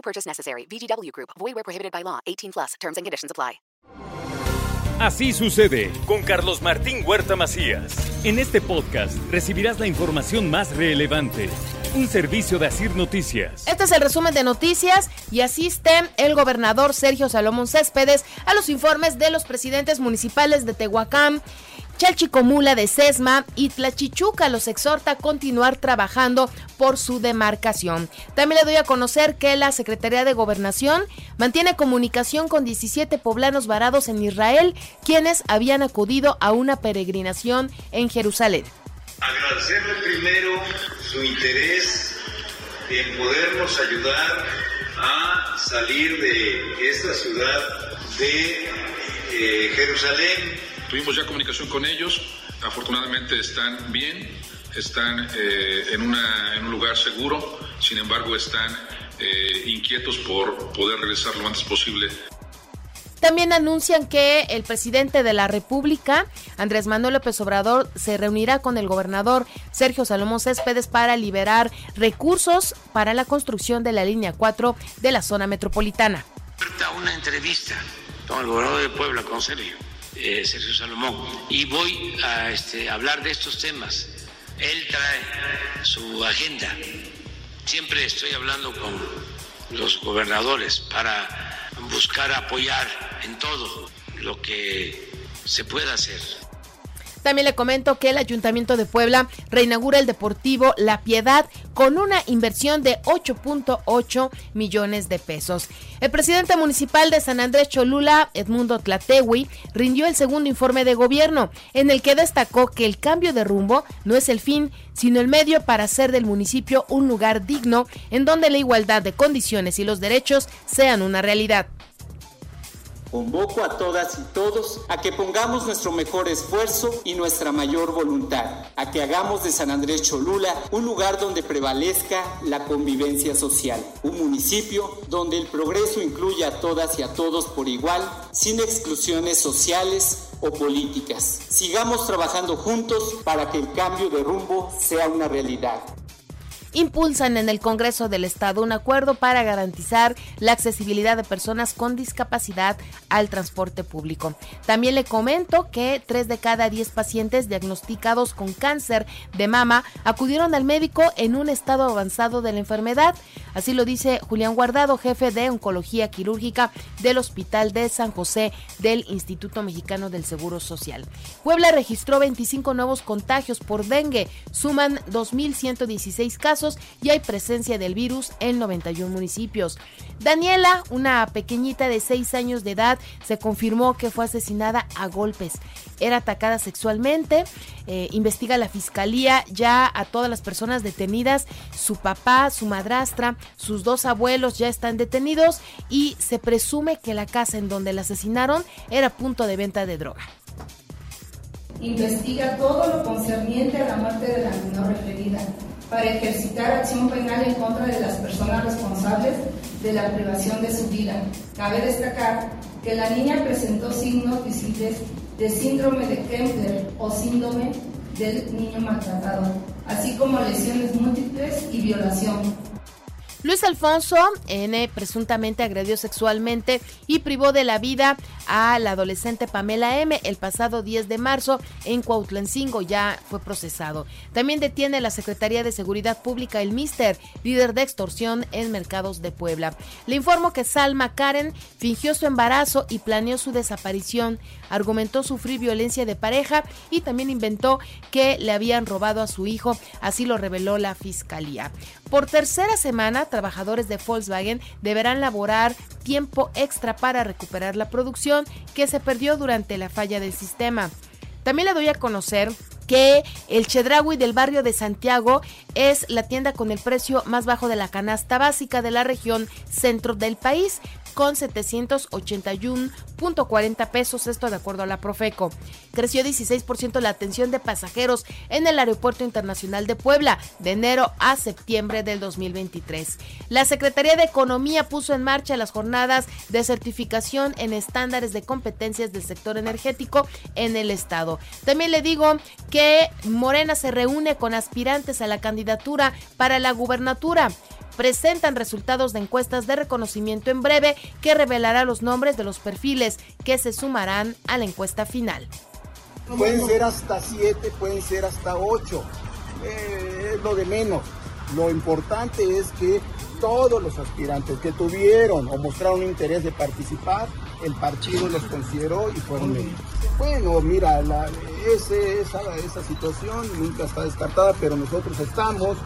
No purchase necessary. VGW Group. Void where prohibited by law. 18 plus. Terms and conditions apply. Así sucede con Carlos Martín Huerta Macías. En este podcast recibirás la información más relevante. Un servicio de Asir Noticias. Este es el resumen de noticias y asiste el gobernador Sergio Salomón Céspedes a los informes de los presidentes municipales de Tehuacán, Chalchicomula de Sesma y Tlachichuca los exhorta a continuar trabajando por su demarcación. También le doy a conocer que la Secretaría de Gobernación mantiene comunicación con 17 poblanos varados en Israel, quienes habían acudido a una peregrinación en Jerusalén. Agradecerle primero su interés en podernos ayudar a salir de esta ciudad de eh, Jerusalén Tuvimos ya comunicación con ellos, afortunadamente están bien, están eh, en, una, en, un lugar seguro, sin embargo están eh, inquietos por poder regresar lo antes posible. También anuncian que el presidente de la República, Andrés Manuel López Obrador, se reunirá con el gobernador Sergio Salomón Céspedes para liberar recursos para la construcción de la línea 4 de la zona metropolitana. Una entrevista con el gobernador de Puebla, con Sergio eh, Sergio Salomón, y voy a este, hablar de estos temas. Él trae su agenda. Siempre estoy hablando con los gobernadores para buscar apoyar en todo lo que se pueda hacer. También le comento que el Ayuntamiento de Puebla reinaugura el Deportivo La Piedad con una inversión de 8.8 millones de pesos. El presidente municipal de San Andrés Cholula, Edmundo Tlatewi, rindió el segundo informe de gobierno, en el que destacó que el cambio de rumbo no es el fin, sino el medio para hacer del municipio un lugar digno en donde la igualdad de condiciones y los derechos sean una realidad. Convoco a todas y todos a que pongamos nuestro mejor esfuerzo y nuestra mayor voluntad, a que hagamos de San Andrés Cholula un lugar donde prevalezca la convivencia social, un municipio donde el progreso incluya a todas y a todos por igual, sin exclusiones sociales o políticas. Sigamos trabajando juntos para que el cambio de rumbo sea una realidad impulsan en el Congreso del Estado un acuerdo para garantizar la accesibilidad de personas con discapacidad al transporte público. También le comento que tres de cada diez pacientes diagnosticados con cáncer de mama acudieron al médico en un estado avanzado de la enfermedad. Así lo dice Julián Guardado, jefe de oncología quirúrgica del Hospital de San José del Instituto Mexicano del Seguro Social. Puebla registró 25 nuevos contagios por dengue, suman 2.116 casos y hay presencia del virus en 91 municipios. Daniela, una pequeñita de 6 años de edad, se confirmó que fue asesinada a golpes. Era atacada sexualmente. Eh, investiga la fiscalía ya a todas las personas detenidas. Su papá, su madrastra, sus dos abuelos ya están detenidos y se presume que la casa en donde la asesinaron era punto de venta de droga investiga todo lo concerniente a la muerte de la menor referida para ejercitar acción penal en contra de las personas responsables de la privación de su vida. Cabe destacar que la niña presentó signos visibles de síndrome de Kempler o síndrome del niño maltratado, así como lesiones múltiples y violación. Luis Alfonso N presuntamente agredió sexualmente y privó de la vida a la adolescente Pamela M el pasado 10 de marzo en Cuautlancingo ya fue procesado. También detiene la Secretaría de Seguridad Pública el Mister, líder de extorsión en mercados de Puebla. Le informo que Salma Karen fingió su embarazo y planeó su desaparición. Argumentó sufrir violencia de pareja y también inventó que le habían robado a su hijo, así lo reveló la fiscalía. Por tercera semana trabajadores de Volkswagen deberán laborar tiempo extra para recuperar la producción que se perdió durante la falla del sistema. También le doy a conocer que el Chedraui del barrio de Santiago es la tienda con el precio más bajo de la canasta básica de la región centro del país con 781.40 pesos, esto de acuerdo a la Profeco. Creció 16% la atención de pasajeros en el Aeropuerto Internacional de Puebla de enero a septiembre del 2023. La Secretaría de Economía puso en marcha las jornadas de certificación en estándares de competencias del sector energético en el Estado. También le digo que Morena se reúne con aspirantes a la candidatura para la gubernatura presentan resultados de encuestas de reconocimiento en breve que revelará los nombres de los perfiles que se sumarán a la encuesta final. Pueden ser hasta siete, pueden ser hasta ocho, eh, es lo de menos. Lo importante es que todos los aspirantes que tuvieron o mostraron interés de participar, el partido los consideró y fueron medidos. Bueno, mira, esa, esa situación nunca está descartada, pero nosotros estamos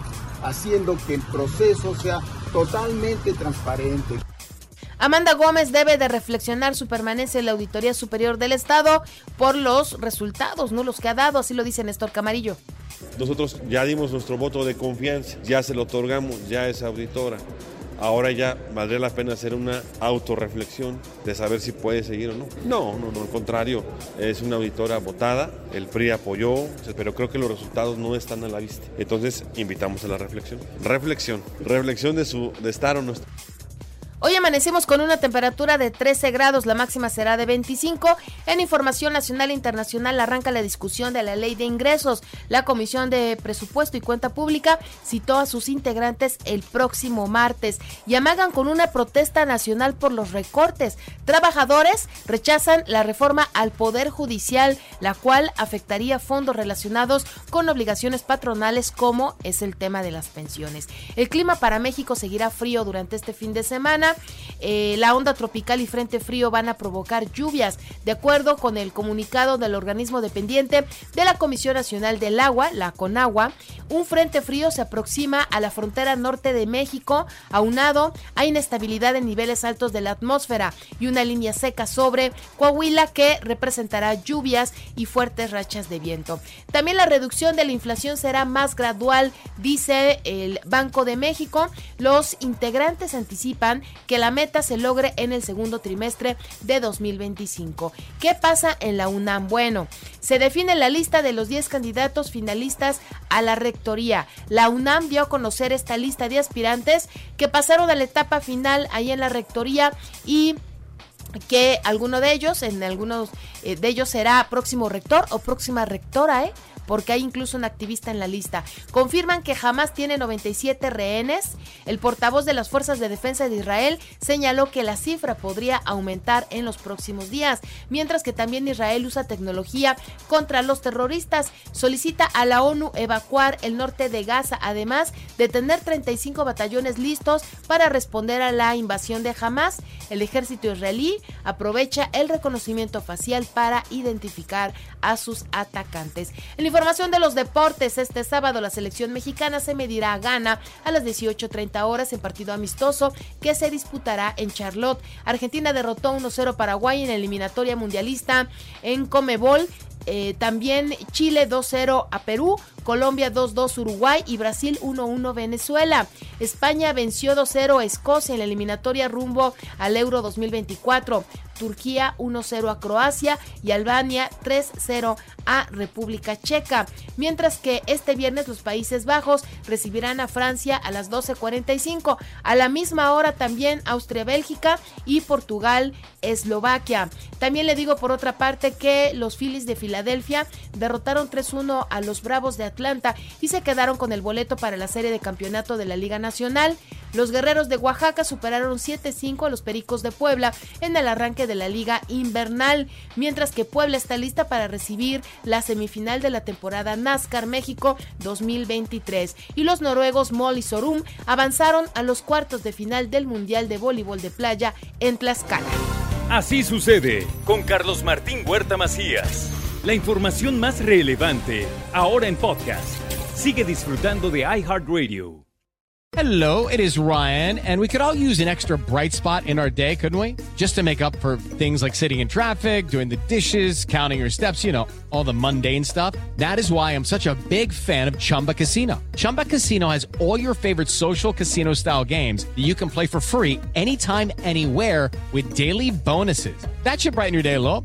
haciendo que el proceso sea totalmente transparente. Amanda Gómez debe de reflexionar su permanencia en la Auditoría Superior del Estado por los resultados, no los que ha dado, así lo dice Néstor Camarillo. Nosotros ya dimos nuestro voto de confianza, ya se lo otorgamos, ya es auditora. Ahora ya valdría la pena hacer una autorreflexión de saber si puede seguir o no. No, no, no, al contrario, es una auditora votada, el PRI apoyó, pero creo que los resultados no están a la vista. Entonces invitamos a la reflexión. Reflexión, reflexión de su de estar o no estar. Hoy amanecemos con una temperatura de 13 grados, la máxima será de 25. En Información Nacional e Internacional arranca la discusión de la ley de ingresos. La Comisión de Presupuesto y Cuenta Pública citó a sus integrantes el próximo martes y amagan con una protesta nacional por los recortes. Trabajadores rechazan la reforma al Poder Judicial, la cual afectaría fondos relacionados con obligaciones patronales como es el tema de las pensiones. El clima para México seguirá frío durante este fin de semana. Eh, la onda tropical y frente frío van a provocar lluvias, de acuerdo con el comunicado del organismo dependiente de la Comisión Nacional del Agua, la CONAGUA. Un frente frío se aproxima a la frontera norte de México, aunado a inestabilidad en niveles altos de la atmósfera y una línea seca sobre Coahuila que representará lluvias y fuertes rachas de viento. También la reducción de la inflación será más gradual, dice el Banco de México. Los integrantes anticipan que la meta se logre en el segundo trimestre de 2025. ¿Qué pasa en la UNAM? Bueno, se define la lista de los 10 candidatos finalistas a la rectoría. La UNAM dio a conocer esta lista de aspirantes que pasaron a la etapa final ahí en la rectoría y que alguno de ellos, en algunos eh, de ellos será próximo rector o próxima rectora, ¿eh? Porque hay incluso un activista en la lista. Confirman que jamás tiene 97 rehenes. El portavoz de las Fuerzas de Defensa de Israel señaló que la cifra podría aumentar en los próximos días, mientras que también Israel usa tecnología contra los terroristas. Solicita a la ONU evacuar el norte de Gaza, además de tener 35 batallones listos para responder a la invasión de Hamas. El ejército israelí aprovecha el reconocimiento facial para identificar a sus atacantes. Información de los deportes, este sábado la selección mexicana se medirá a Ghana a las 18.30 horas en partido amistoso que se disputará en Charlotte. Argentina derrotó 1-0 Paraguay en eliminatoria mundialista en Comebol. Eh, también Chile 2-0 a Perú, Colombia 2-2 Uruguay y Brasil 1-1 Venezuela. España venció 2-0 a Escocia en la eliminatoria rumbo al Euro 2024. Turquía 1-0 a Croacia y Albania 3-0 a República Checa. Mientras que este viernes los Países Bajos recibirán a Francia a las 12.45. A la misma hora también Austria-Bélgica y Portugal-Eslovaquia. También le digo por otra parte que los Phillies de Filadelfia derrotaron 3-1 a los Bravos de Atlanta y se quedaron con el boleto para la serie de campeonato de la Liga Nacional. Los Guerreros de Oaxaca superaron 7-5 a los Pericos de Puebla en el arranque de la Liga Invernal, mientras que Puebla está lista para recibir la semifinal de la temporada NASCAR México 2023. Y los noruegos Molly Sorum avanzaron a los cuartos de final del Mundial de Voleibol de Playa en Tlaxcala. Así sucede con Carlos Martín Huerta Macías. La información más relevante ahora en podcast. Sigue disfrutando de iHeartRadio. Hello, it is Ryan, and we could all use an extra bright spot in our day, couldn't we? Just to make up for things like sitting in traffic, doing the dishes, counting your steps, you know, all the mundane stuff. That is why I'm such a big fan of Chumba Casino. Chumba Casino has all your favorite social casino style games that you can play for free anytime, anywhere with daily bonuses. That should brighten your day a little.